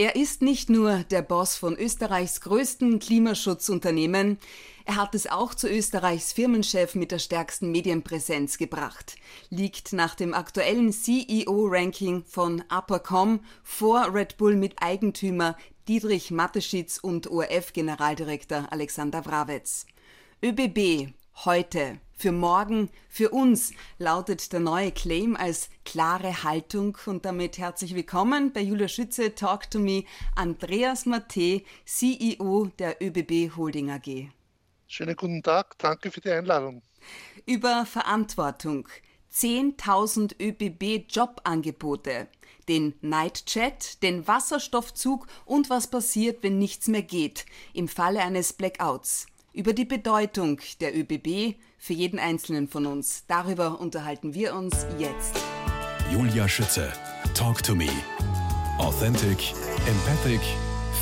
Er ist nicht nur der Boss von Österreichs größten Klimaschutzunternehmen, er hat es auch zu Österreichs Firmenchef mit der stärksten Medienpräsenz gebracht, liegt nach dem aktuellen CEO-Ranking von Uppercom vor Red Bull mit Eigentümer Dietrich Mateschitz und ORF-Generaldirektor Alexander Wrawetz. ÖBB heute für morgen, für uns lautet der neue Claim als klare Haltung und damit herzlich willkommen bei Julia Schütze Talk to Me, Andreas Matte, CEO der ÖBB Holding AG. Schönen guten Tag, danke für die Einladung. Über Verantwortung. 10.000 ÖBB-Jobangebote, den Nightchat, den Wasserstoffzug und was passiert, wenn nichts mehr geht, im Falle eines Blackouts. Über die Bedeutung der ÖBB für jeden Einzelnen von uns. Darüber unterhalten wir uns jetzt. Julia Schütze, Talk to Me. Authentic, empathic,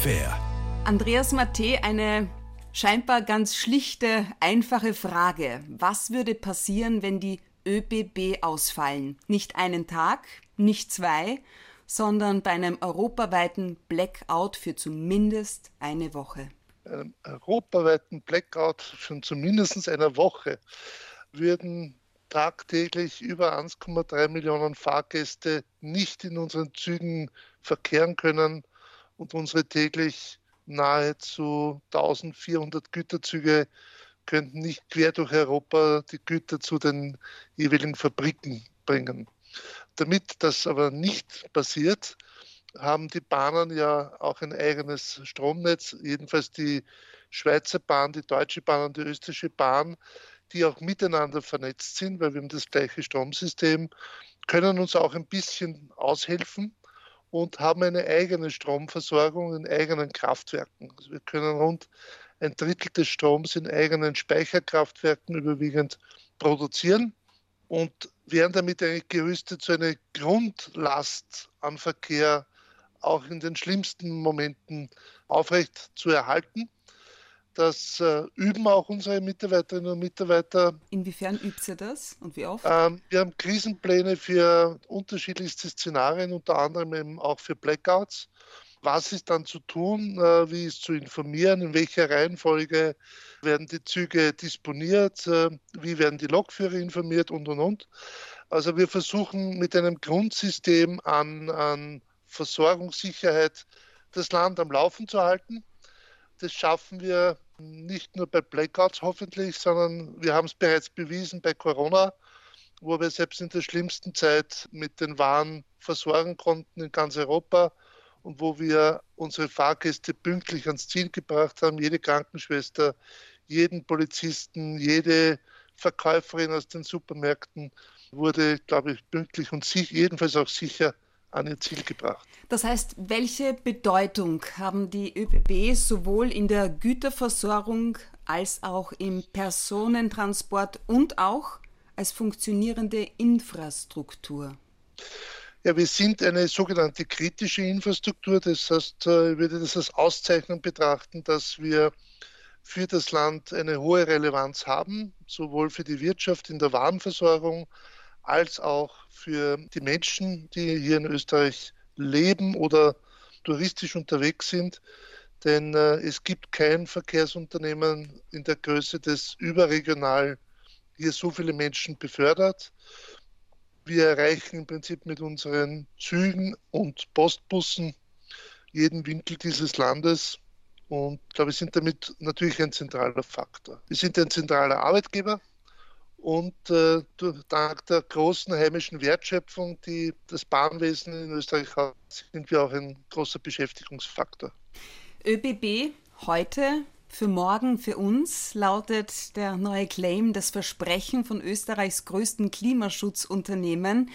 fair. Andreas Matte, eine scheinbar ganz schlichte, einfache Frage. Was würde passieren, wenn die ÖBB ausfallen? Nicht einen Tag, nicht zwei, sondern bei einem europaweiten Blackout für zumindest eine Woche einem europaweiten Blackout schon zumindest einer Woche würden tagtäglich über 1,3 Millionen Fahrgäste nicht in unseren Zügen verkehren können und unsere täglich nahezu 1400 Güterzüge könnten nicht quer durch Europa die Güter zu den jeweiligen Fabriken bringen. Damit das aber nicht passiert, haben die Bahnen ja auch ein eigenes Stromnetz, jedenfalls die Schweizer Bahn, die Deutsche Bahn und die österreichische Bahn, die auch miteinander vernetzt sind, weil wir haben das gleiche Stromsystem, können uns auch ein bisschen aushelfen und haben eine eigene Stromversorgung in eigenen Kraftwerken. Also wir können rund ein Drittel des Stroms in eigenen Speicherkraftwerken überwiegend produzieren und wären damit eigentlich gerüstet, so eine Grundlast an Verkehr auch in den schlimmsten Momenten aufrecht zu erhalten. Das äh, üben auch unsere Mitarbeiterinnen und Mitarbeiter. Inwiefern übt ihr das und wie oft? Ähm, wir haben Krisenpläne für unterschiedlichste Szenarien, unter anderem eben auch für Blackouts. Was ist dann zu tun? Äh, wie ist zu informieren? In welcher Reihenfolge werden die Züge disponiert? Äh, wie werden die Lokführer informiert? Und, und, und. Also wir versuchen mit einem Grundsystem an, an Versorgungssicherheit das Land am Laufen zu halten. Das schaffen wir nicht nur bei Blackouts hoffentlich, sondern wir haben es bereits bewiesen bei Corona, wo wir selbst in der schlimmsten Zeit mit den Waren versorgen konnten in ganz Europa und wo wir unsere Fahrgäste pünktlich ans Ziel gebracht haben. Jede Krankenschwester, jeden Polizisten, jede Verkäuferin aus den Supermärkten wurde, glaube ich, pünktlich und sich, jedenfalls auch sicher an ihr Ziel gebracht. Das heißt, welche Bedeutung haben die ÖBB sowohl in der Güterversorgung als auch im Personentransport und auch als funktionierende Infrastruktur? Ja, wir sind eine sogenannte kritische Infrastruktur. Das heißt, äh, ich würde das als Auszeichnung betrachten, dass wir für das Land eine hohe Relevanz haben, sowohl für die Wirtschaft in der Warenversorgung als auch für die Menschen, die hier in Österreich leben oder touristisch unterwegs sind. Denn äh, es gibt kein Verkehrsunternehmen in der Größe, das überregional hier so viele Menschen befördert. Wir erreichen im Prinzip mit unseren Zügen und Postbussen jeden Winkel dieses Landes und glaube ich sind damit natürlich ein zentraler Faktor. Wir sind ein zentraler Arbeitgeber und äh, dank der großen heimischen Wertschöpfung, die das Bahnwesen in Österreich hat, sind wir auch ein großer Beschäftigungsfaktor. ÖBB heute für morgen für uns lautet der neue Claim das Versprechen von Österreichs größten Klimaschutzunternehmen.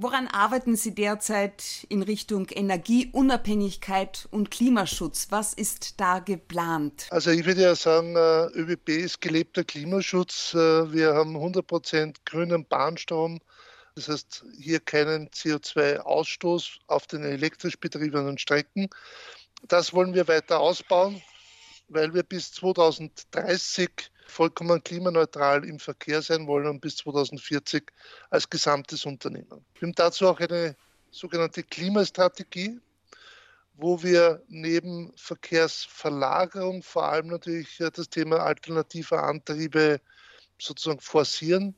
Woran arbeiten Sie derzeit in Richtung Energieunabhängigkeit und Klimaschutz? Was ist da geplant? Also ich würde ja sagen, äh, ÖBB ist gelebter Klimaschutz. Äh, wir haben 100 Prozent grünen Bahnstrom. Das heißt, hier keinen CO2-Ausstoß auf den elektrisch betriebenen Strecken. Das wollen wir weiter ausbauen, weil wir bis 2030 vollkommen klimaneutral im Verkehr sein wollen und bis 2040 als gesamtes Unternehmen. Wir haben dazu auch eine sogenannte Klimastrategie, wo wir neben Verkehrsverlagerung vor allem natürlich das Thema alternativer Antriebe sozusagen forcieren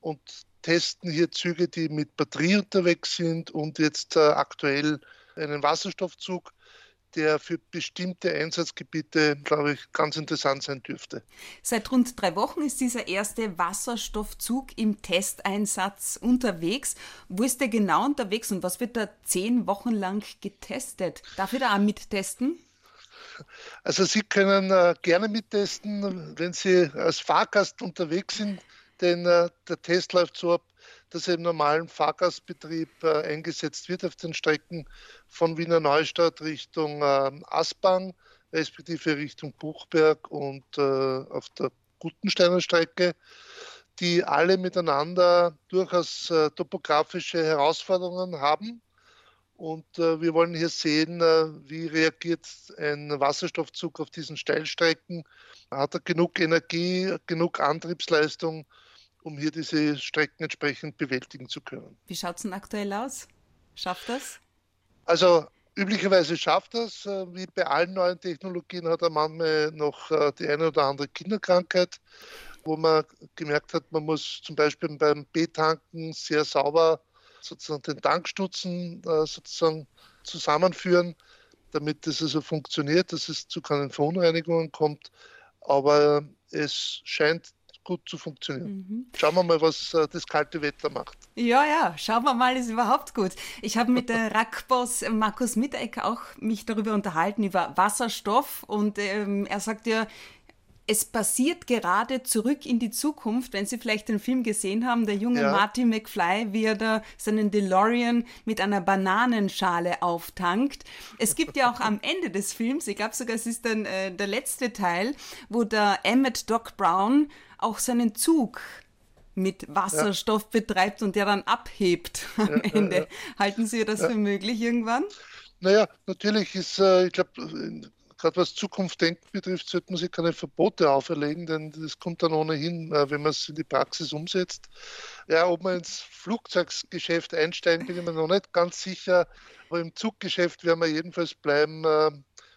und testen hier Züge, die mit Batterie unterwegs sind und jetzt äh, aktuell einen Wasserstoffzug der für bestimmte Einsatzgebiete, glaube ich, ganz interessant sein dürfte. Seit rund drei Wochen ist dieser erste Wasserstoffzug im Testeinsatz unterwegs. Wo ist der genau unterwegs und was wird da zehn Wochen lang getestet? Darf ich da auch mittesten? Also Sie können äh, gerne mittesten, wenn Sie als Fahrgast unterwegs sind, denn äh, der Test läuft so ab, dass er im normalen Fahrgastbetrieb äh, eingesetzt wird auf den Strecken von Wiener Neustadt Richtung äh, Aspang, respektive Richtung Buchberg und äh, auf der Gutensteiner Strecke, die alle miteinander durchaus äh, topografische Herausforderungen haben. Und äh, wir wollen hier sehen, äh, wie reagiert ein Wasserstoffzug auf diesen Steilstrecken. Hat er genug Energie, genug Antriebsleistung, um hier diese Strecken entsprechend bewältigen zu können. Wie schaut es denn aktuell aus? Schafft das? Also üblicherweise schafft das. Äh, wie bei allen neuen Technologien hat er manchmal noch äh, die eine oder andere Kinderkrankheit, wo man gemerkt hat, man muss zum Beispiel beim B-Tanken sehr sauber sozusagen den Tankstutzen äh, sozusagen zusammenführen, damit das also funktioniert, dass es zu keinen Verunreinigungen kommt. Aber es scheint gut zu funktionieren. Mhm. Schauen wir mal, was äh, das kalte Wetter macht. Ja, ja, schauen wir mal, ist überhaupt gut. Ich habe mit der Rackboss Markus Mitteck auch mich darüber unterhalten, über Wasserstoff und ähm, er sagt ja, es passiert gerade zurück in die Zukunft, wenn Sie vielleicht den Film gesehen haben, der junge ja. Marty McFly, wie er da seinen DeLorean mit einer Bananenschale auftankt. Es gibt ja auch am Ende des Films, ich glaube sogar, es ist dann äh, der letzte Teil, wo der Emmett Doc Brown auch seinen Zug mit Wasserstoff ja. betreibt und der dann abhebt am ja, Ende. Halten Sie das für möglich irgendwann? Naja, natürlich ist, äh, ich glaube, gerade was Zukunft denkt betrifft, sollte man sich keine Verbote auferlegen, denn das kommt dann ohnehin, äh, wenn man es in die Praxis umsetzt. Ja, ob man ins Flugzeuggeschäft einsteigen, bin ich mir noch nicht ganz sicher, aber im Zuggeschäft werden wir jedenfalls bleiben, äh,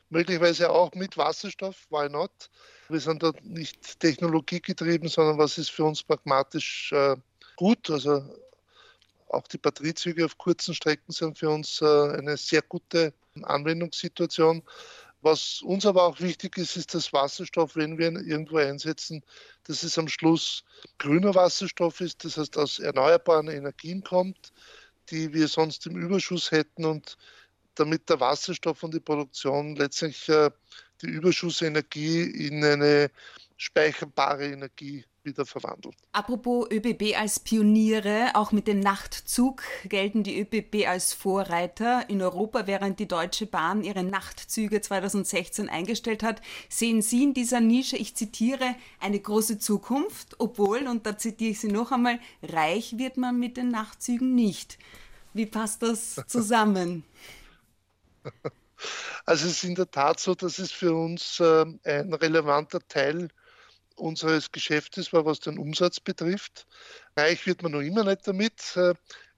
möglicherweise auch mit Wasserstoff, why not? Wir sind dort nicht technologiegetrieben, sondern was ist für uns pragmatisch äh, gut. Also auch die Batteriezüge auf kurzen Strecken sind für uns eine sehr gute Anwendungssituation. Was uns aber auch wichtig ist, ist das Wasserstoff, wenn wir ihn irgendwo einsetzen, dass es am Schluss grüner Wasserstoff ist, das heißt aus erneuerbaren Energien kommt, die wir sonst im Überschuss hätten und damit der Wasserstoff und die Produktion letztlich äh, die Überschussenergie in eine speicherbare Energie wieder verwandelt. Apropos ÖBB als Pioniere, auch mit dem Nachtzug gelten die ÖBB als Vorreiter in Europa, während die Deutsche Bahn ihre Nachtzüge 2016 eingestellt hat. Sehen Sie in dieser Nische, ich zitiere, eine große Zukunft, obwohl, und da zitiere ich Sie noch einmal, reich wird man mit den Nachtzügen nicht. Wie passt das zusammen? Also es ist in der Tat so, dass es für uns äh, ein relevanter Teil unseres Geschäftes war, was den Umsatz betrifft. Reich wird man noch immer nicht damit. Äh,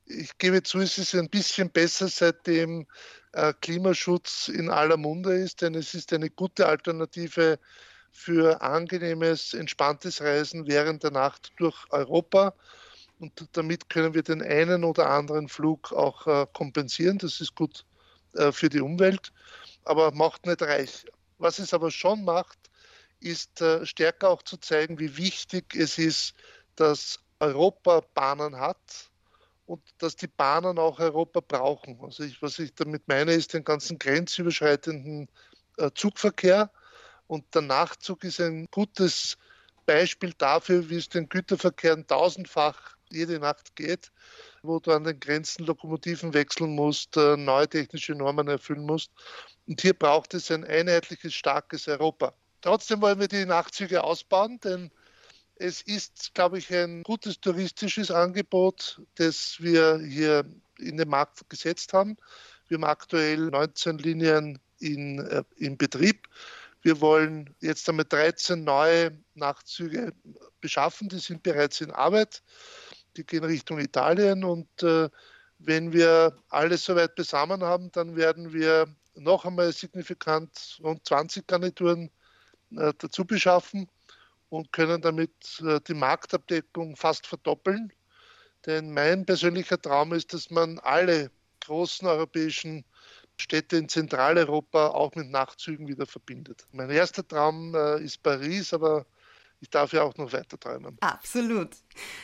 ich gebe zu, es ist ein bisschen besser, seitdem äh, Klimaschutz in aller Munde ist, denn es ist eine gute Alternative für angenehmes, entspanntes Reisen während der Nacht durch Europa. Und damit können wir den einen oder anderen Flug auch äh, kompensieren. Das ist gut für die Umwelt, aber macht nicht reich. Was es aber schon macht, ist äh, stärker auch zu zeigen, wie wichtig es ist, dass Europa Bahnen hat und dass die Bahnen auch Europa brauchen. Also ich, was ich damit meine, ist den ganzen grenzüberschreitenden äh, Zugverkehr und der Nachtzug ist ein gutes Beispiel dafür, wie es den Güterverkehren tausendfach jede Nacht geht, wo du an den Grenzen Lokomotiven wechseln musst, äh, neue technische Normen erfüllen musst. Und hier braucht es ein einheitliches, starkes Europa. Trotzdem wollen wir die Nachtzüge ausbauen, denn es ist, glaube ich, ein gutes touristisches Angebot, das wir hier in den Markt gesetzt haben. Wir haben aktuell 19 Linien in, äh, in Betrieb. Wir wollen jetzt einmal 13 neue Nachtzüge beschaffen, die sind bereits in Arbeit. Die gehen Richtung Italien und äh, wenn wir alles soweit beisammen haben, dann werden wir noch einmal signifikant rund 20 Garnituren äh, dazu beschaffen und können damit äh, die Marktabdeckung fast verdoppeln. Denn mein persönlicher Traum ist, dass man alle großen europäischen Städte in Zentraleuropa auch mit Nachtzügen wieder verbindet. Mein erster Traum äh, ist Paris, aber ich darf ja auch noch weiter träumen. Absolut.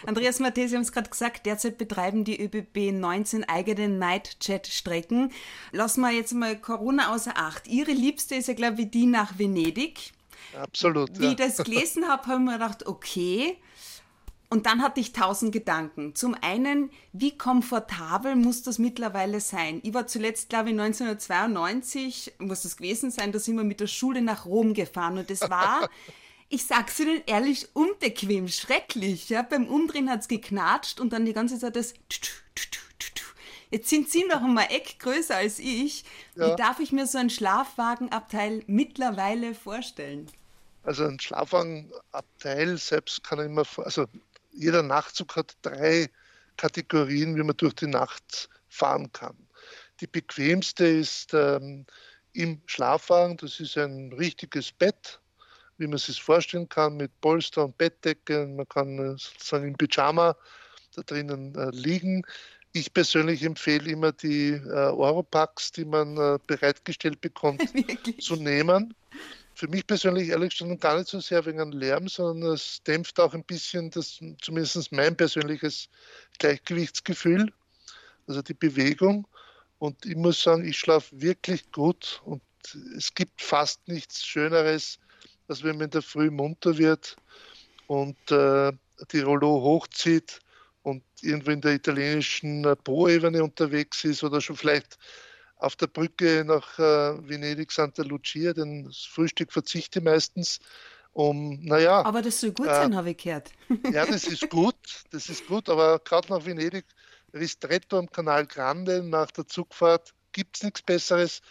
Andreas Matthäus, Sie haben es gerade gesagt, derzeit betreiben die ÖBB 19 eigene Nightjet-Strecken. Lassen wir jetzt mal Corona außer Acht. Ihre liebste ist ja, glaube ich, die nach Venedig. Absolut. Wie ja. ich das gelesen habe, habe ich mir gedacht, okay. Und dann hatte ich tausend Gedanken. Zum einen, wie komfortabel muss das mittlerweile sein? Ich war zuletzt, glaube ich, 1992, muss das gewesen sein, da sind wir mit der Schule nach Rom gefahren und es war ich sag's Ihnen ehrlich, unbequem, schrecklich. Ja? Beim Umdrehen hat's geknatscht und dann die ganze Zeit das. Jetzt sind Sie noch einmal Eck größer als ich. Ja. Wie darf ich mir so ein Schlafwagenabteil mittlerweile vorstellen? Also ein Schlafwagenabteil selbst kann ich immer, also jeder Nachtzug hat drei Kategorien, wie man durch die Nacht fahren kann. Die bequemste ist ähm, im Schlafwagen, das ist ein richtiges Bett, wie man es sich vorstellen kann, mit Polster und Bettdecke. Man kann äh, sozusagen im Pyjama da drinnen äh, liegen. Ich persönlich empfehle immer die äh, Europacks, die man äh, bereitgestellt bekommt, zu nehmen. Für mich persönlich ehrlich gesagt gar nicht so sehr wegen einem Lärm, sondern es dämpft auch ein bisschen das, zumindest mein persönliches Gleichgewichtsgefühl, also die Bewegung. Und ich muss sagen, ich schlafe wirklich gut und es gibt fast nichts Schöneres, dass wenn man in der Früh munter wird und äh, die Rollo hochzieht und irgendwo in der italienischen äh, Po-Ebene unterwegs ist oder schon vielleicht auf der Brücke nach äh, Venedig Santa Lucia, denn das Frühstück verzichte meistens. Um, naja, aber das soll gut äh, sein, habe ich gehört. ja, das ist gut, das ist gut, aber gerade nach Venedig, Ristretto am Kanal Grande nach der Zugfahrt gibt es nichts Besseres.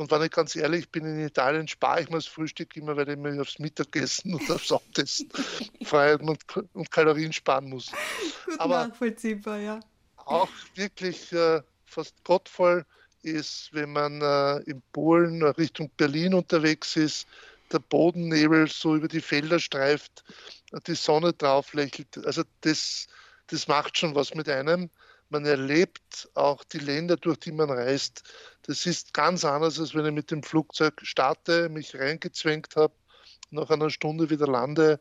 Und wenn ich ganz ehrlich bin, in Italien spare ich mir das Frühstück immer, weil ich mir aufs Mittagessen und aufs Abendessen freuen und, und, Kalorien sparen muss. Gut Aber nachvollziehbar, ja. Auch wirklich äh, fast gottvoll ist, wenn man äh, in Polen Richtung Berlin unterwegs ist, der Bodennebel so über die Felder streift, die Sonne drauf lächelt. Also das, das macht schon was mit einem man erlebt auch die Länder, durch die man reist. Das ist ganz anders, als wenn ich mit dem Flugzeug starte, mich reingezwängt habe, nach einer Stunde wieder lande,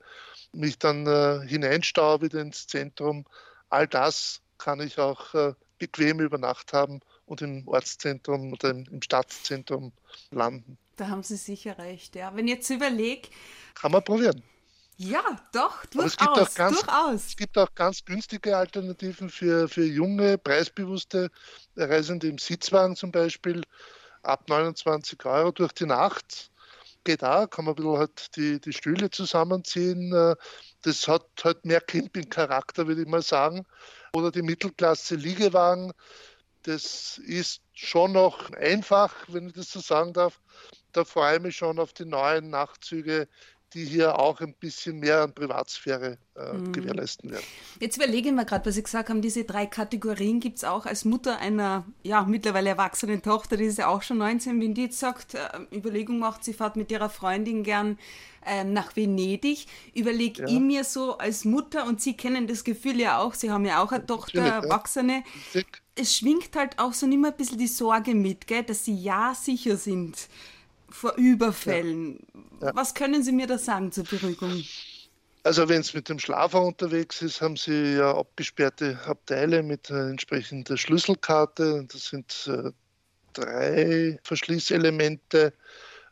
mich dann äh, hineinstaue wieder ins Zentrum. All das kann ich auch äh, bequem über Nacht haben und im Ortszentrum oder im, im Stadtzentrum landen. Da haben Sie sicher recht, ja. Wenn ich jetzt überlege. Kann man probieren. Ja, doch, durchaus, es gibt auch ganz, durchaus. Es gibt auch ganz günstige Alternativen für, für junge, preisbewusste Reisende im Sitzwagen zum Beispiel. Ab 29 Euro durch die Nacht geht auch, kann man ein bisschen halt die, die Stühle zusammenziehen. Das hat halt mehr Camping-Charakter, würde ich mal sagen. Oder die Mittelklasse Liegewagen. Das ist schon noch einfach, wenn ich das so sagen darf. Da freue ich mich schon auf die neuen Nachtzüge die hier auch ein bisschen mehr an Privatsphäre äh, mhm. gewährleisten werden. Jetzt überlegen wir gerade, was Sie gesagt haben, diese drei Kategorien gibt es auch als Mutter einer ja, mittlerweile erwachsenen Tochter, die ist ja auch schon 19, wenn die jetzt sagt, äh, Überlegung macht, sie fährt mit ihrer Freundin gern äh, nach Venedig, überlege ja. ich mir so als Mutter, und Sie kennen das Gefühl ja auch, Sie haben ja auch eine Tochter, Erwachsene, ja. es schwingt halt auch so nicht mehr ein bisschen die Sorge mit, gell, dass sie ja sicher sind vor Überfällen. Ja. Ja. Was können Sie mir da sagen zur Beruhigung? Also wenn es mit dem Schlafer unterwegs ist, haben Sie ja abgesperrte Abteile mit äh, entsprechender Schlüsselkarte. Das sind äh, drei Verschließelemente.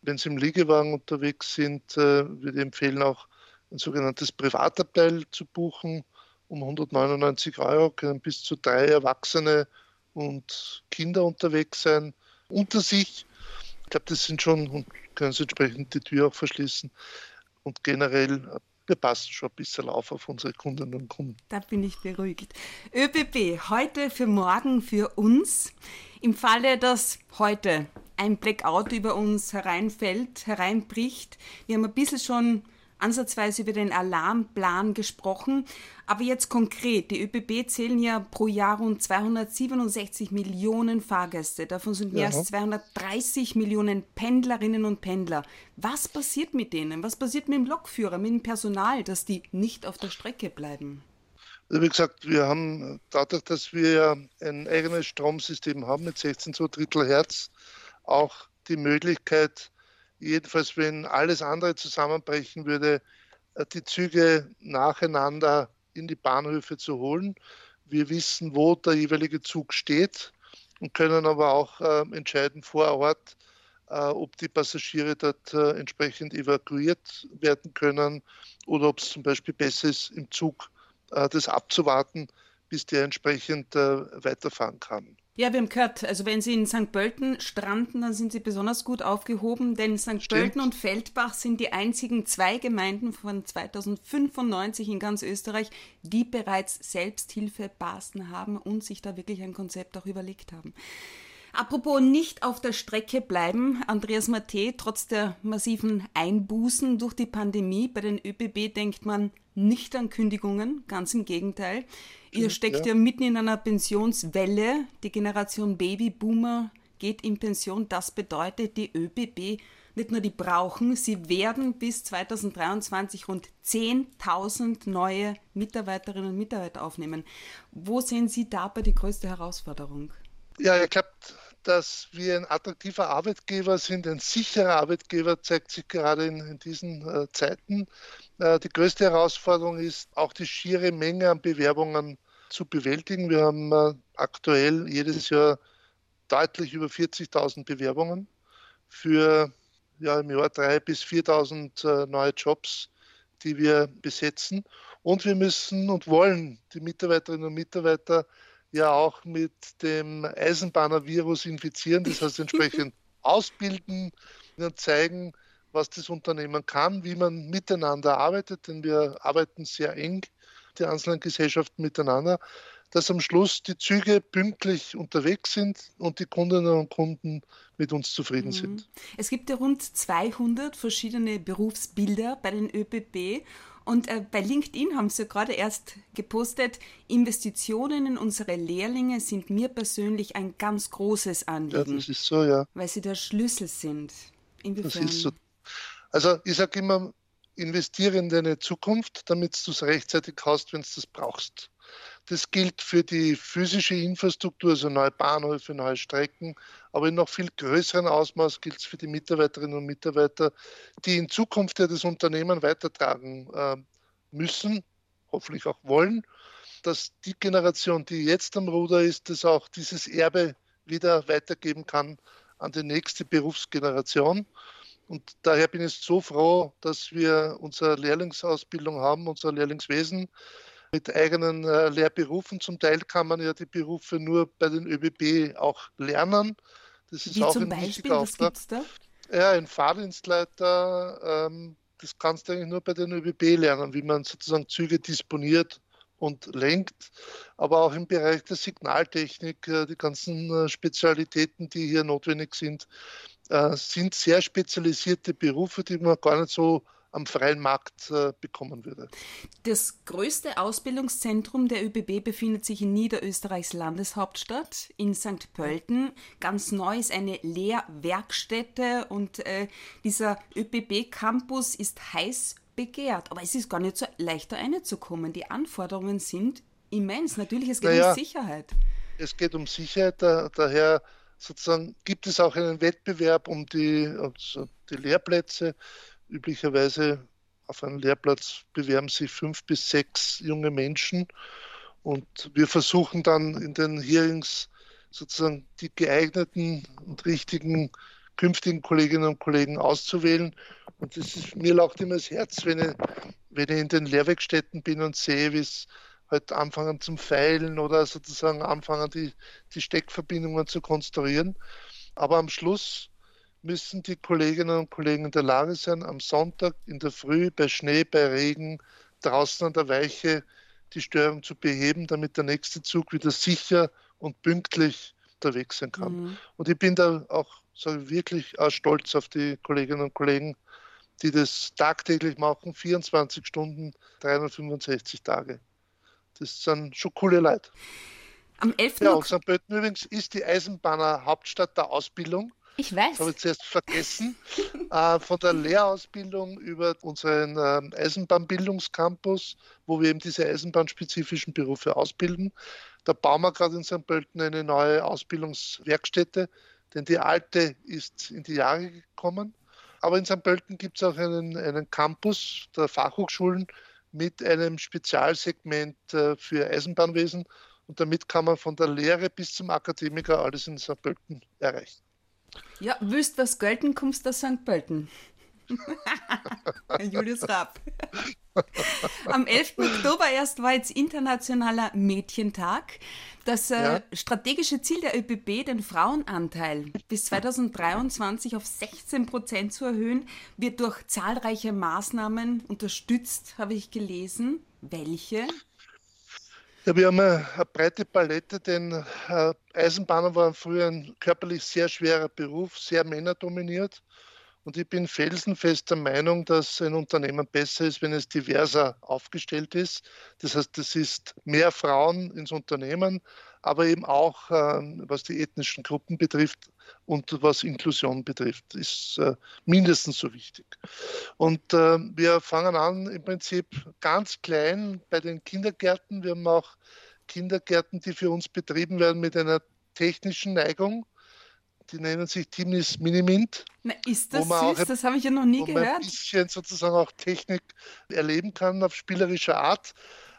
Wenn Sie im Liegewagen unterwegs sind, äh, würde ich empfehlen, auch ein sogenanntes Privatabteil zu buchen. Um 199 Euro können bis zu drei Erwachsene und Kinder unterwegs sein. Unter sich ich glaube, das sind schon, und können Sie entsprechend die Tür auch verschließen. Und generell, wir passen schon ein bisschen auf auf unsere Kundinnen und Kunden. Da bin ich beruhigt. ÖBB, heute für morgen für uns. Im Falle, dass heute ein Blackout über uns hereinfällt, hereinbricht, wir haben ein bisschen schon ansatzweise über den Alarmplan gesprochen. Aber jetzt konkret, die ÖBB zählen ja pro Jahr rund 267 Millionen Fahrgäste. Davon sind mehr ja. als 230 Millionen Pendlerinnen und Pendler. Was passiert mit denen? Was passiert mit dem Lokführer, mit dem Personal, dass die nicht auf der Strecke bleiben? Also wie gesagt, wir haben dadurch, dass wir ein eigenes Stromsystem haben mit 16 2 Drittel Hertz, auch die Möglichkeit, jedenfalls wenn alles andere zusammenbrechen würde, äh, die Züge nacheinander in die Bahnhöfe zu holen. Wir wissen, wo der jeweilige Zug steht und können aber auch äh, entscheiden vor Ort, äh, ob die Passagiere dort äh, entsprechend evakuiert werden können oder ob es zum Beispiel besser ist, im Zug äh, das abzuwarten, bis der entsprechend äh, weiterfahren kann. Ja, wir haben gehört, also wenn Sie in St. Pölten stranden, dann sind Sie besonders gut aufgehoben, denn St. Pölten und Feldbach sind die einzigen zwei Gemeinden von 2095 in ganz Österreich, die bereits Selbsthilfebasen haben und sich da wirklich ein Konzept auch überlegt haben. Apropos nicht auf der Strecke bleiben, Andreas Mate, trotz der massiven Einbußen durch die Pandemie bei den ÖBB denkt man nicht an Kündigungen, ganz im Gegenteil. Ihr steckt ja. ja mitten in einer Pensionswelle. Die Generation Babyboomer geht in Pension. Das bedeutet, die ÖBB nicht nur die brauchen, sie werden bis 2023 rund 10.000 neue Mitarbeiterinnen und Mitarbeiter aufnehmen. Wo sehen Sie dabei die größte Herausforderung? Ja, ich glaube, dass wir ein attraktiver Arbeitgeber sind, ein sicherer Arbeitgeber, zeigt sich gerade in, in diesen äh, Zeiten. Äh, die größte Herausforderung ist auch die schiere Menge an Bewerbungen zu bewältigen. Wir haben äh, aktuell jedes Jahr deutlich über 40.000 Bewerbungen für ja, im Jahr 3.000 bis 4.000 äh, neue Jobs, die wir besetzen. Und wir müssen und wollen die Mitarbeiterinnen und Mitarbeiter ja auch mit dem Eisenbahner-Virus infizieren, das heißt entsprechend ausbilden, und zeigen, was das Unternehmen kann, wie man miteinander arbeitet, denn wir arbeiten sehr eng, die einzelnen Gesellschaften miteinander, dass am Schluss die Züge pünktlich unterwegs sind und die Kundinnen und Kunden mit uns zufrieden mhm. sind. Es gibt ja rund 200 verschiedene Berufsbilder bei den ÖBB und äh, bei LinkedIn haben sie gerade erst gepostet, Investitionen in unsere Lehrlinge sind mir persönlich ein ganz großes Anliegen. Ja, das ist so, ja. Weil sie der Schlüssel sind. Inwiefern? Das ist so. Also ich sage immer, investiere in deine Zukunft, damit du es rechtzeitig hast, wenn du das brauchst. Das gilt für die physische Infrastruktur, also neue Bahnhöfe, neue Strecken, aber in noch viel größeren Ausmaß gilt es für die Mitarbeiterinnen und Mitarbeiter, die in Zukunft ja das Unternehmen weitertragen äh, müssen, hoffentlich auch wollen, dass die Generation, die jetzt am Ruder ist, das auch dieses Erbe wieder weitergeben kann an die nächste Berufsgeneration. Und daher bin ich so froh, dass wir unsere Lehrlingsausbildung haben, unser Lehrlingswesen mit eigenen äh, Lehrberufen. Zum Teil kann man ja die Berufe nur bei den ÖBB auch lernen. Das ist Wie auch zum ein Beispiel, was gibt es da? Ja, ein Fahrdienstleiter, ähm, das kannst du eigentlich nur bei den ÖBB lernen, wie man sozusagen Züge disponiert und lenkt, aber auch im Bereich der Signaltechnik, äh, die ganzen äh, Spezialitäten, die hier notwendig sind, äh, sind sehr spezialisierte Berufe, die man gar nicht so am freien Markt äh, bekommen würde. Das größte Ausbildungszentrum der ÖBB befindet sich in Niederösterreichs Landeshauptstadt in St. Pölten. Ganz neu ist eine Lehrwerkstätte und äh, dieser ÖBB-Campus ist heiß begehrt. Aber es ist gar nicht so leicht, da reinzukommen. Die Anforderungen sind immens. Natürlich, es geht naja, um Sicherheit. Es geht um Sicherheit, da, daher sozusagen gibt es auch einen Wettbewerb um die, also die Lehrplätze üblicherweise auf einen Lehrplatz bewerben sich fünf bis sechs junge Menschen und wir versuchen dann in den Hearings sozusagen die geeigneten und richtigen künftigen Kolleginnen und Kollegen auszuwählen. Und das ist, mir laucht immer das Herz, wenn ich, wenn ich in den Lehrwerkstätten bin und sehe, wie es halt anfangen zum Feilen oder sozusagen anfangen, die, die Steckverbindungen zu konstruieren. Aber am Schluss müssen die Kolleginnen und Kollegen in der Lage sein, am Sonntag in der Früh bei Schnee, bei Regen draußen an der Weiche die Störung zu beheben, damit der nächste Zug wieder sicher und pünktlich unterwegs sein kann. Mhm. Und ich bin da auch sage wirklich auch stolz auf die Kolleginnen und Kollegen, die das tagtäglich machen, 24 Stunden, 365 Tage. Das sind schon coole Leute. Am 11. Ja, und St. Pölten übrigens ist die Eisenbahner Hauptstadt der Ausbildung. Ich weiß. Das habe ich zuerst vergessen. äh, von der Lehrausbildung über unseren äh, Eisenbahnbildungscampus, wo wir eben diese eisenbahnspezifischen Berufe ausbilden. Da bauen wir gerade in St. Pölten eine neue Ausbildungswerkstätte, denn die alte ist in die Jahre gekommen. Aber in St. Pölten gibt es auch einen, einen Campus der Fachhochschulen mit einem Spezialsegment äh, für Eisenbahnwesen. Und damit kann man von der Lehre bis zum Akademiker alles in St. Pölten erreichen. Ja, willst was gelten, kommst du aus St. Pölten. Julius Raab. Am 11. Oktober erst war jetzt Internationaler Mädchentag. Das äh, ja. strategische Ziel der ÖBB, den Frauenanteil bis 2023 auf 16 Prozent zu erhöhen, wird durch zahlreiche Maßnahmen unterstützt, habe ich gelesen. Welche? Ja, wir haben eine, eine breite Palette, denn äh, Eisenbahner waren früher ein körperlich sehr schwerer Beruf, sehr männerdominiert. Und ich bin felsenfest der Meinung, dass ein Unternehmen besser ist, wenn es diverser aufgestellt ist. Das heißt, es ist mehr Frauen ins Unternehmen, aber eben auch, ähm, was die ethnischen Gruppen betrifft und was Inklusion betrifft, ist äh, mindestens so wichtig. Und äh, wir fangen an im Prinzip ganz klein bei den Kindergärten. Wir haben auch Kindergärten, die für uns betrieben werden mit einer technischen Neigung. Die nennen sich Teamnis Minimint. Na, ist das süß? das habe ich ja noch nie wo gehört. Man ein bisschen sozusagen auch Technik erleben kann auf spielerische Art.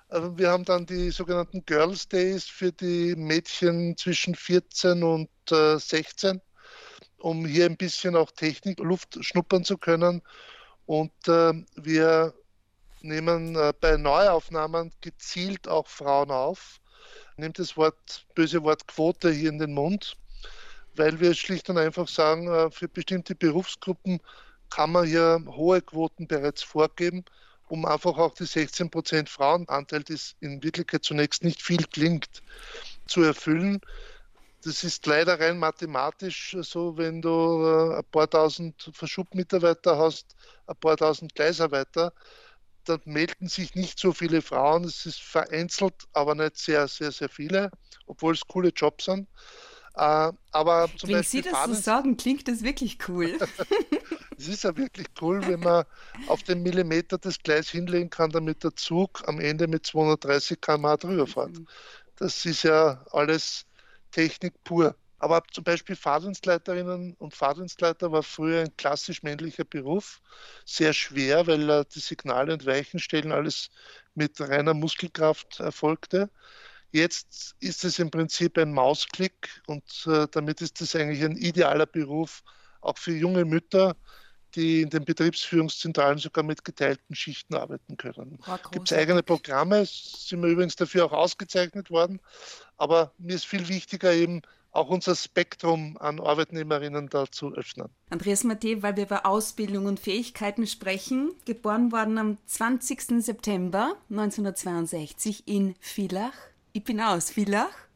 Also wir haben dann die sogenannten Girls Days für die Mädchen zwischen 14 und äh, 16, um hier ein bisschen auch Technik, Luft schnuppern zu können. Und äh, wir nehmen äh, bei Neuaufnahmen gezielt auch Frauen auf. Nimmt das Wort, böse Wort Quote hier in den Mund, weil wir schlicht und einfach sagen, äh, für bestimmte Berufsgruppen kann man hier hohe Quoten bereits vorgeben um einfach auch die 16 Prozent Frauenanteil, das in Wirklichkeit zunächst nicht viel klingt, zu erfüllen. Das ist leider rein mathematisch so, wenn du äh, ein paar tausend Verschubmitarbeiter hast, ein paar tausend Gleisarbeiter, dann melden sich nicht so viele Frauen. Es ist vereinzelt, aber nicht sehr, sehr, sehr viele, obwohl es coole Jobs sind. Äh, aber zum Wenn Beispiel Sie das so sagen, klingt das wirklich cool. Es ist ja wirklich cool, wenn man auf den Millimeter das Gleis hinlegen kann, damit der Zug am Ende mit 230 km/h drüber fährt. Mhm. Das ist ja alles Technik pur. Aber zum Beispiel Fahrdienstleiterinnen und Fahrdienstleiter war früher ein klassisch männlicher Beruf. Sehr schwer, weil die Signale und Weichenstellen alles mit reiner Muskelkraft erfolgte. Jetzt ist es im Prinzip ein Mausklick und äh, damit ist es eigentlich ein idealer Beruf, auch für junge Mütter, die in den Betriebsführungszentralen sogar mit geteilten Schichten arbeiten können. Gibt es eigene Programme, sind wir übrigens dafür auch ausgezeichnet worden. Aber mir ist viel wichtiger eben auch unser Spektrum an Arbeitnehmerinnen da zu öffnen. Andreas Matthä, weil wir über Ausbildung und Fähigkeiten sprechen, geboren worden am 20. September 1962 in Villach. Ich bin aus Villach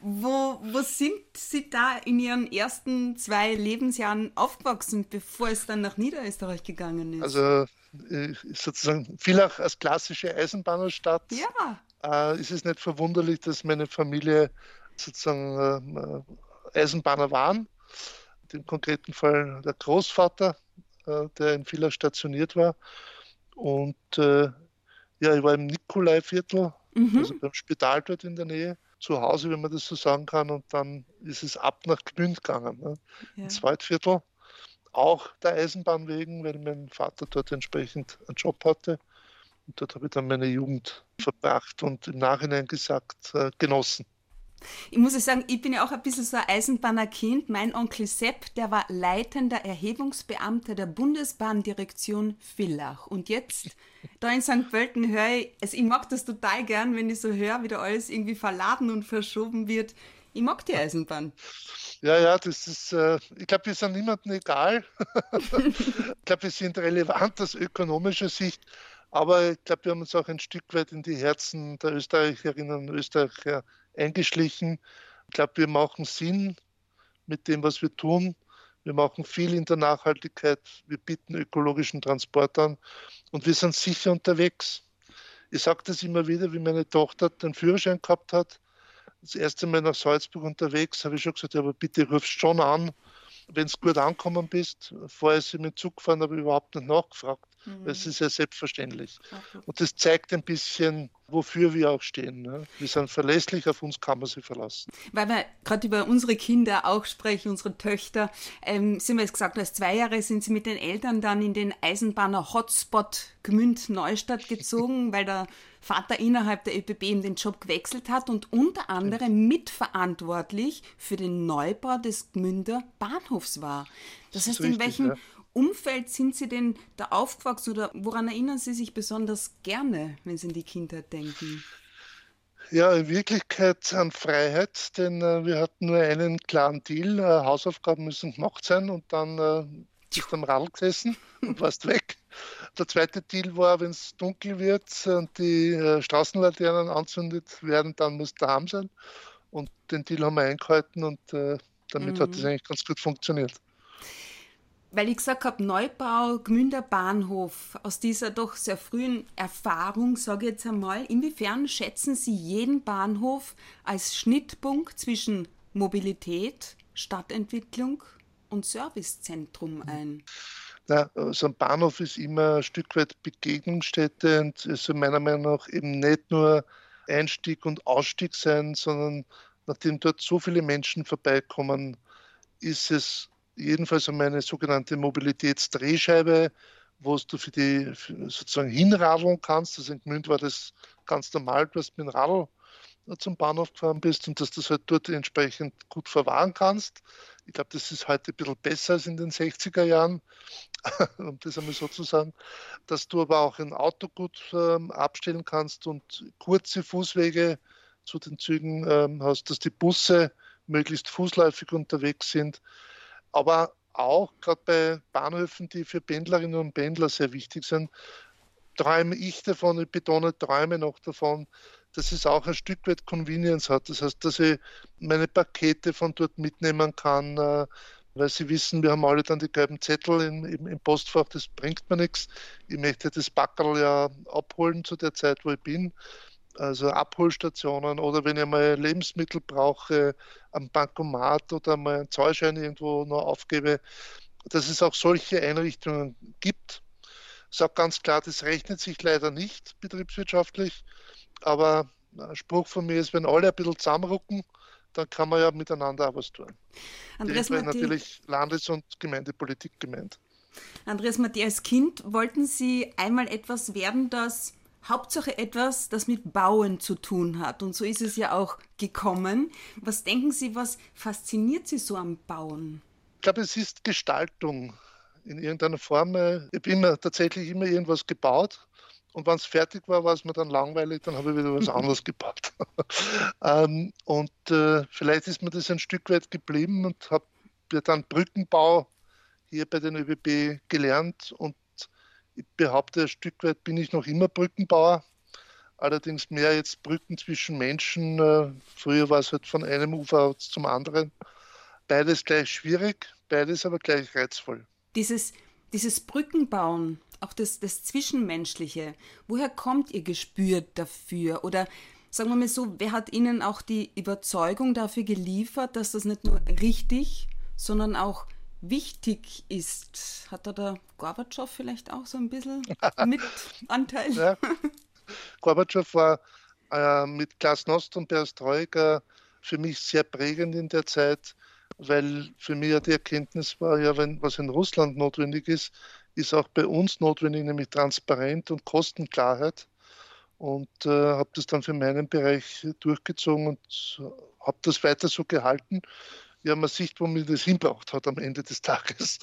wo, wo sind Sie da in Ihren ersten zwei Lebensjahren aufgewachsen, bevor es dann nach Niederösterreich gegangen ist? Also äh, sozusagen Villach als klassische Eisenbahnerstadt. Ja. Äh, ist es nicht verwunderlich, dass meine Familie sozusagen äh, Eisenbahner waren. Im konkreten Fall der Großvater, äh, der in Villach stationiert war. Und äh, ja, ich war im Nikolaiviertel, mhm. also beim Spital dort in der Nähe zu Hause, wenn man das so sagen kann. Und dann ist es ab nach Gmünd gegangen. Ne? Ja. Ein Zweitviertel. Auch der Eisenbahn wegen, weil mein Vater dort entsprechend einen Job hatte. Und dort habe ich dann meine Jugend verbracht und im Nachhinein gesagt, äh, genossen. Ich muss sagen, ich bin ja auch ein bisschen so ein Eisenbahnerkind. Mein Onkel Sepp, der war leitender Erhebungsbeamter der Bundesbahndirektion Villach. Und jetzt, da in St. Pölten höre ich, also ich mag das total gern, wenn ich so höre, wie da alles irgendwie verladen und verschoben wird. Ich mag die Eisenbahn. Ja, ja, das ist, äh, ich glaube, wir sind niemandem egal. ich glaube, wir sind relevant aus ökonomischer Sicht. Aber ich glaube, wir haben uns auch ein Stück weit in die Herzen der Österreicherinnen und Österreicher eingeschlichen. Ich glaube, wir machen Sinn mit dem, was wir tun. Wir machen viel in der Nachhaltigkeit. Wir bieten ökologischen Transport an und wir sind sicher unterwegs. Ich sage das immer wieder, wie meine Tochter den Führerschein gehabt hat. Das erste Mal nach Salzburg unterwegs habe ich schon gesagt, ja, aber bitte rufst schon an, wenn du gut angekommen bist. Vorher sie mit Zug gefahren, habe ich überhaupt nicht nachgefragt. Mhm. Das ist ja selbstverständlich. Okay. Und das zeigt ein bisschen, wofür wir auch stehen. Ne? Wir sind verlässlich, auf uns kann man sich verlassen. Weil wir gerade über unsere Kinder auch sprechen, unsere Töchter. Ähm, Sie haben jetzt gesagt, als zwei Jahre sind Sie mit den Eltern dann in den Eisenbahner-Hotspot Gmünd-Neustadt gezogen, weil der Vater innerhalb der ÖPB eben den Job gewechselt hat und unter anderem mitverantwortlich für den Neubau des Gmünder Bahnhofs war. Das, das heißt, richtig, in welchem ja. Umfeld sind Sie denn da aufgewachsen oder woran erinnern Sie sich besonders gerne, wenn Sie in die Kindheit denken? Ja, in Wirklichkeit an Freiheit, denn äh, wir hatten nur einen klaren Deal. Äh, Hausaufgaben müssen gemacht sein und dann äh, am Radl gesessen und warst weg. Der zweite Deal war, wenn es dunkel wird und die äh, Straßenlaternen anzündet werden, dann musst du daheim sein. Und den Deal haben wir eingehalten und äh, damit mhm. hat das eigentlich ganz gut funktioniert weil ich gesagt habe, Neubau, Gmünder Bahnhof, aus dieser doch sehr frühen Erfahrung, sage ich jetzt einmal, inwiefern schätzen Sie jeden Bahnhof als Schnittpunkt zwischen Mobilität, Stadtentwicklung und Servicezentrum ein? Ja, so ein Bahnhof ist immer ein Stück weit Begegnungsstätte und soll meiner Meinung nach eben nicht nur Einstieg und Ausstieg sein, sondern nachdem dort so viele Menschen vorbeikommen, ist es jedenfalls um eine sogenannte Mobilitätsdrehscheibe, wo du für die für sozusagen hinradeln kannst. Also in Gmünd war das ganz normal, du mit dem Radl zum Bahnhof gefahren bist und dass du das halt dort entsprechend gut verwahren kannst. Ich glaube, das ist heute ein bisschen besser als in den 60er Jahren, um das einmal so zu sagen. Dass du aber auch ein Auto gut ähm, abstellen kannst und kurze Fußwege zu den Zügen ähm, hast, dass die Busse möglichst fußläufig unterwegs sind aber auch gerade bei Bahnhöfen, die für Pendlerinnen und Pendler sehr wichtig sind, träume ich davon, ich betone, träume noch davon, dass es auch ein Stück weit Convenience hat. Das heißt, dass ich meine Pakete von dort mitnehmen kann, äh, weil Sie wissen, wir haben alle dann die gelben Zettel im, im, im Postfach, das bringt mir nichts. Ich möchte das Backerl ja abholen zu der Zeit, wo ich bin also Abholstationen oder wenn ich mal Lebensmittel brauche, am Bankomat oder mal einen Zollschein irgendwo noch aufgebe, dass es auch solche Einrichtungen gibt. Ich sage ganz klar, das rechnet sich leider nicht betriebswirtschaftlich, aber ein Spruch von mir ist, wenn alle ein bisschen zusammenrucken, dann kann man ja miteinander auch was tun. Andreas ist natürlich Landes- und Gemeindepolitik gemeint. Andreas Matthias, als Kind wollten Sie einmal etwas werden, das Hauptsache etwas, das mit Bauen zu tun hat. Und so ist es ja auch gekommen. Was denken Sie, was fasziniert Sie so am Bauen? Ich glaube, es ist Gestaltung in irgendeiner Form. Ich habe immer tatsächlich immer irgendwas gebaut. Und wenn es fertig war, war es mir dann langweilig, dann habe ich wieder was anderes gebaut. ähm, und äh, vielleicht ist mir das ein Stück weit geblieben und habe dann Brückenbau hier bei den ÖBB gelernt und ich behaupte, ein Stück weit bin ich noch immer Brückenbauer, allerdings mehr jetzt Brücken zwischen Menschen. Äh, früher war es halt von einem Ufer zum anderen. Beides gleich schwierig, beides aber gleich reizvoll. Dieses, dieses Brückenbauen, auch das, das Zwischenmenschliche, woher kommt Ihr Gespür dafür? Oder sagen wir mal so, wer hat Ihnen auch die Überzeugung dafür geliefert, dass das nicht nur richtig, sondern auch wichtig ist. Hat da der Gorbatschow vielleicht auch so ein bisschen mit Anteil? Ja. Gorbatschow war äh, mit Glasnost und Perestroika für mich sehr prägend in der Zeit, weil für mich ja die Erkenntnis war, ja, wenn was in Russland notwendig ist, ist auch bei uns notwendig, nämlich Transparenz und Kostenklarheit. Und äh, habe das dann für meinen Bereich durchgezogen und habe das weiter so gehalten ja, man sieht, wo mir das hinbraucht hat am Ende des Tages.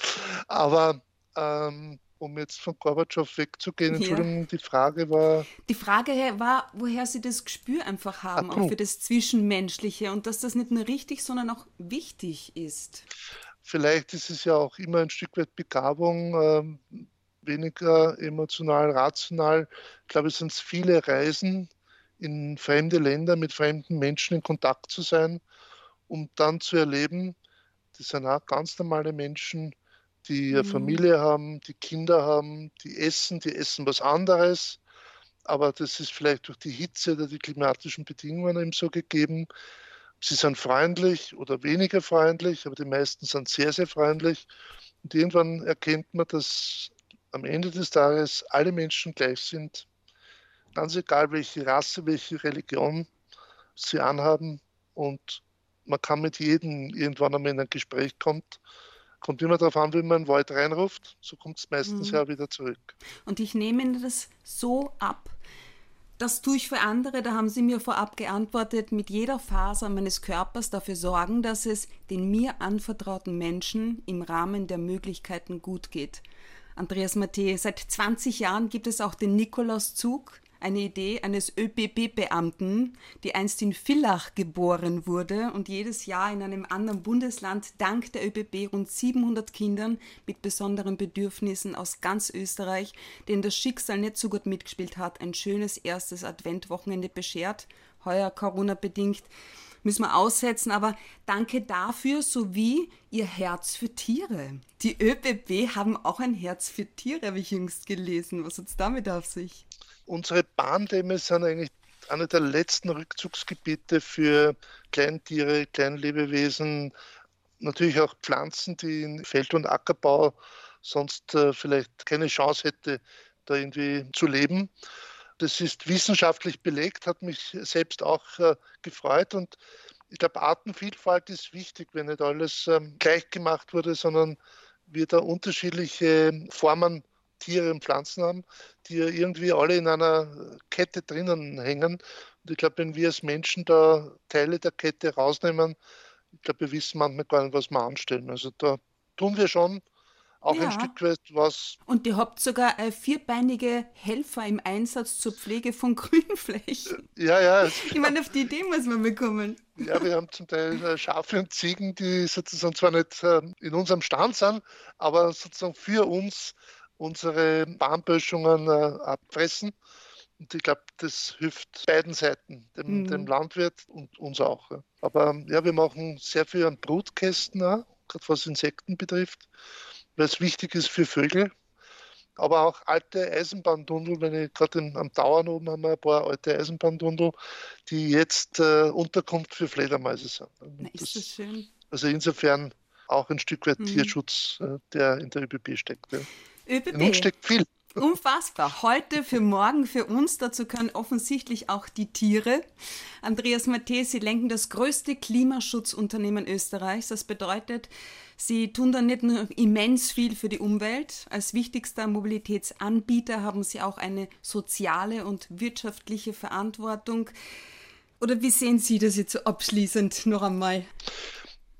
Aber ähm, um jetzt von Gorbatschow wegzugehen, Entschuldigung, ja. die Frage war. Die Frage war, woher Sie das Gespür einfach haben, auch für das Zwischenmenschliche und dass das nicht nur richtig, sondern auch wichtig ist. Vielleicht ist es ja auch immer ein Stück weit Begabung, ähm, weniger emotional, rational. Ich glaube, es sind viele Reisen in fremde Länder mit fremden Menschen in Kontakt zu sein um dann zu erleben, Das sind auch ganz normale Menschen, die mhm. Familie haben, die Kinder haben, die essen, die essen was anderes. Aber das ist vielleicht durch die Hitze oder die klimatischen Bedingungen eben so gegeben. Sie sind freundlich oder weniger freundlich, aber die meisten sind sehr, sehr freundlich. Und irgendwann erkennt man, dass am Ende des Tages alle Menschen gleich sind. Ganz egal, welche Rasse, welche Religion sie anhaben. Und man kann mit jedem irgendwann einmal in ein Gespräch kommen. Kommt immer darauf an, wie man in den Wald reinruft, so kommt es meistens mhm. ja wieder zurück. Und ich nehme das so ab. Das tue ich für andere, da haben Sie mir vorab geantwortet, mit jeder Faser meines Körpers dafür sorgen, dass es den mir anvertrauten Menschen im Rahmen der Möglichkeiten gut geht. Andreas Matthä, seit 20 Jahren gibt es auch den Nikolauszug, eine Idee eines ÖBB-Beamten, die einst in Villach geboren wurde und jedes Jahr in einem anderen Bundesland dank der ÖBB rund 700 Kindern mit besonderen Bedürfnissen aus ganz Österreich, denen das Schicksal nicht so gut mitgespielt hat, ein schönes erstes Adventwochenende beschert, heuer Corona-bedingt müssen wir aussetzen, aber danke dafür sowie Ihr Herz für Tiere. Die ÖBB haben auch ein Herz für Tiere, habe ich jüngst gelesen. Was hat es damit auf sich? Unsere Bahndämme sind eigentlich eine der letzten Rückzugsgebiete für Kleintiere, Kleinlebewesen, natürlich auch Pflanzen, die in Feld- und Ackerbau sonst äh, vielleicht keine Chance hätte, da irgendwie zu leben. Das ist wissenschaftlich belegt, hat mich selbst auch äh, gefreut und ich glaube, Artenvielfalt ist wichtig, wenn nicht alles ähm, gleich gemacht wurde, sondern wir da unterschiedliche Formen Tiere und Pflanzen haben, die ja irgendwie alle in einer Kette drinnen hängen. Und ich glaube, wenn wir als Menschen da Teile der Kette rausnehmen, ich glaube, wir wissen manchmal gar nicht, was wir anstellen. Also da tun wir schon auch ja. ein Stück weit was. Und ihr habt sogar äh, vierbeinige Helfer im Einsatz zur Pflege von Grünflächen. Ja, ja. Ich meine, auf die Idee muss man bekommen. Ja, wir haben zum Teil äh, Schafe und Ziegen, die sozusagen zwar nicht äh, in unserem Stand sind, aber sozusagen für uns unsere Bahnböschungen äh, abfressen. Und ich glaube, das hilft beiden Seiten, dem, mhm. dem, Landwirt und uns auch. Aber ja, wir machen sehr viel an Brutkästen auch, gerade was Insekten betrifft, weil es wichtig ist für Vögel. Aber auch alte Eisenbahntunnel, wenn ich gerade am Dauern oben haben wir ein paar alte Eisenbahntunnel, die jetzt äh, Unterkunft für Fledermäuse sind. Na, ist das, das schön. Also insofern auch ein Stück weit mhm. Tierschutz, äh, der in der ÖBB steckt. Ja. ÖBB. In steckt viel. Unfassbar. Heute für morgen für uns. Dazu können offensichtlich auch die Tiere. Andreas Matthä, Sie lenken das größte Klimaschutzunternehmen Österreichs. Das bedeutet, Sie tun da nicht nur immens viel für die Umwelt. Als wichtigster Mobilitätsanbieter haben Sie auch eine soziale und wirtschaftliche Verantwortung. Oder wie sehen Sie das jetzt so abschließend noch einmal?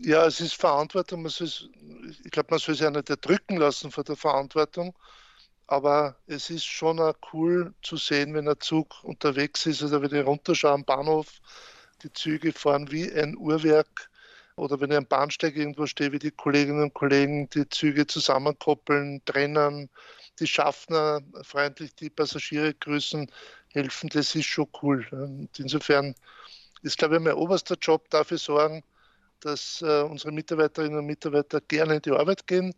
Ja, es ist Verantwortung. Man ich glaube, man soll sich ja nicht erdrücken lassen vor der Verantwortung. Aber es ist schon auch cool zu sehen, wenn ein Zug unterwegs ist oder wenn ich runterschaue am Bahnhof, die Züge fahren wie ein Uhrwerk. Oder wenn ich am Bahnsteig irgendwo stehe, wie die Kolleginnen und Kollegen die Züge zusammenkoppeln, trennen, die Schaffner freundlich die Passagiere grüßen, helfen, das ist schon cool. Und insofern ist, glaube ich, mein oberster Job dafür sorgen, dass äh, unsere Mitarbeiterinnen und Mitarbeiter gerne in die Arbeit gehen.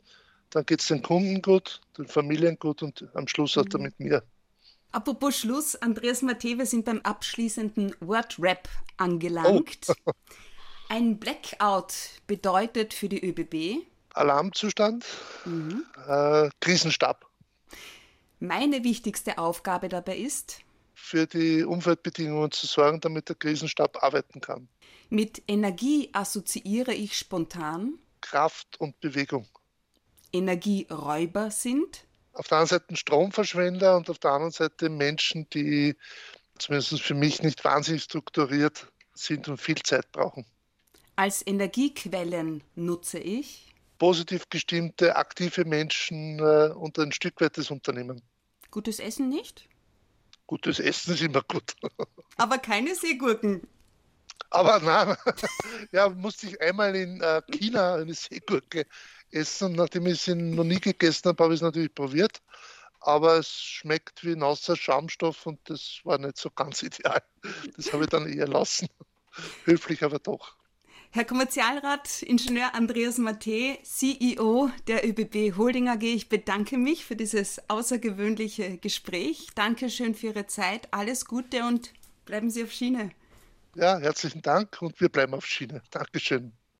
Dann geht es den Kunden gut, den Familien gut und am Schluss auch mhm. damit mir. Apropos Schluss, Andreas Matthä, wir sind beim abschließenden Word-Rap angelangt. Oh. Ein Blackout bedeutet für die ÖBB Alarmzustand, mhm. äh, Krisenstab. Meine wichtigste Aufgabe dabei ist, für die Umweltbedingungen zu sorgen, damit der Krisenstab arbeiten kann. Mit Energie assoziiere ich spontan Kraft und Bewegung. Energieräuber sind? Auf der einen Seite Stromverschwender und auf der anderen Seite Menschen, die zumindest für mich nicht wahnsinnig strukturiert sind und viel Zeit brauchen. Als Energiequellen nutze ich? Positiv gestimmte, aktive Menschen äh, und ein Stück weit das Unternehmen. Gutes Essen nicht? Gutes Essen ist immer gut. Aber keine Seegurken. Aber nein, ja, musste ich einmal in äh, China eine Seegurke essen. Nachdem ich sie noch nie gegessen habe, habe ich es natürlich probiert. Aber es schmeckt wie nasser Schaumstoff und das war nicht so ganz ideal. Das habe ich dann eher lassen. Höflich, aber doch. Herr Kommerzialrat Ingenieur Andreas Matte, CEO der ÖBB Holding AG, ich bedanke mich für dieses außergewöhnliche Gespräch. Dankeschön für Ihre Zeit. Alles Gute und bleiben Sie auf Schiene. Ja, herzlichen Dank und wir bleiben auf Schiene. Dankeschön.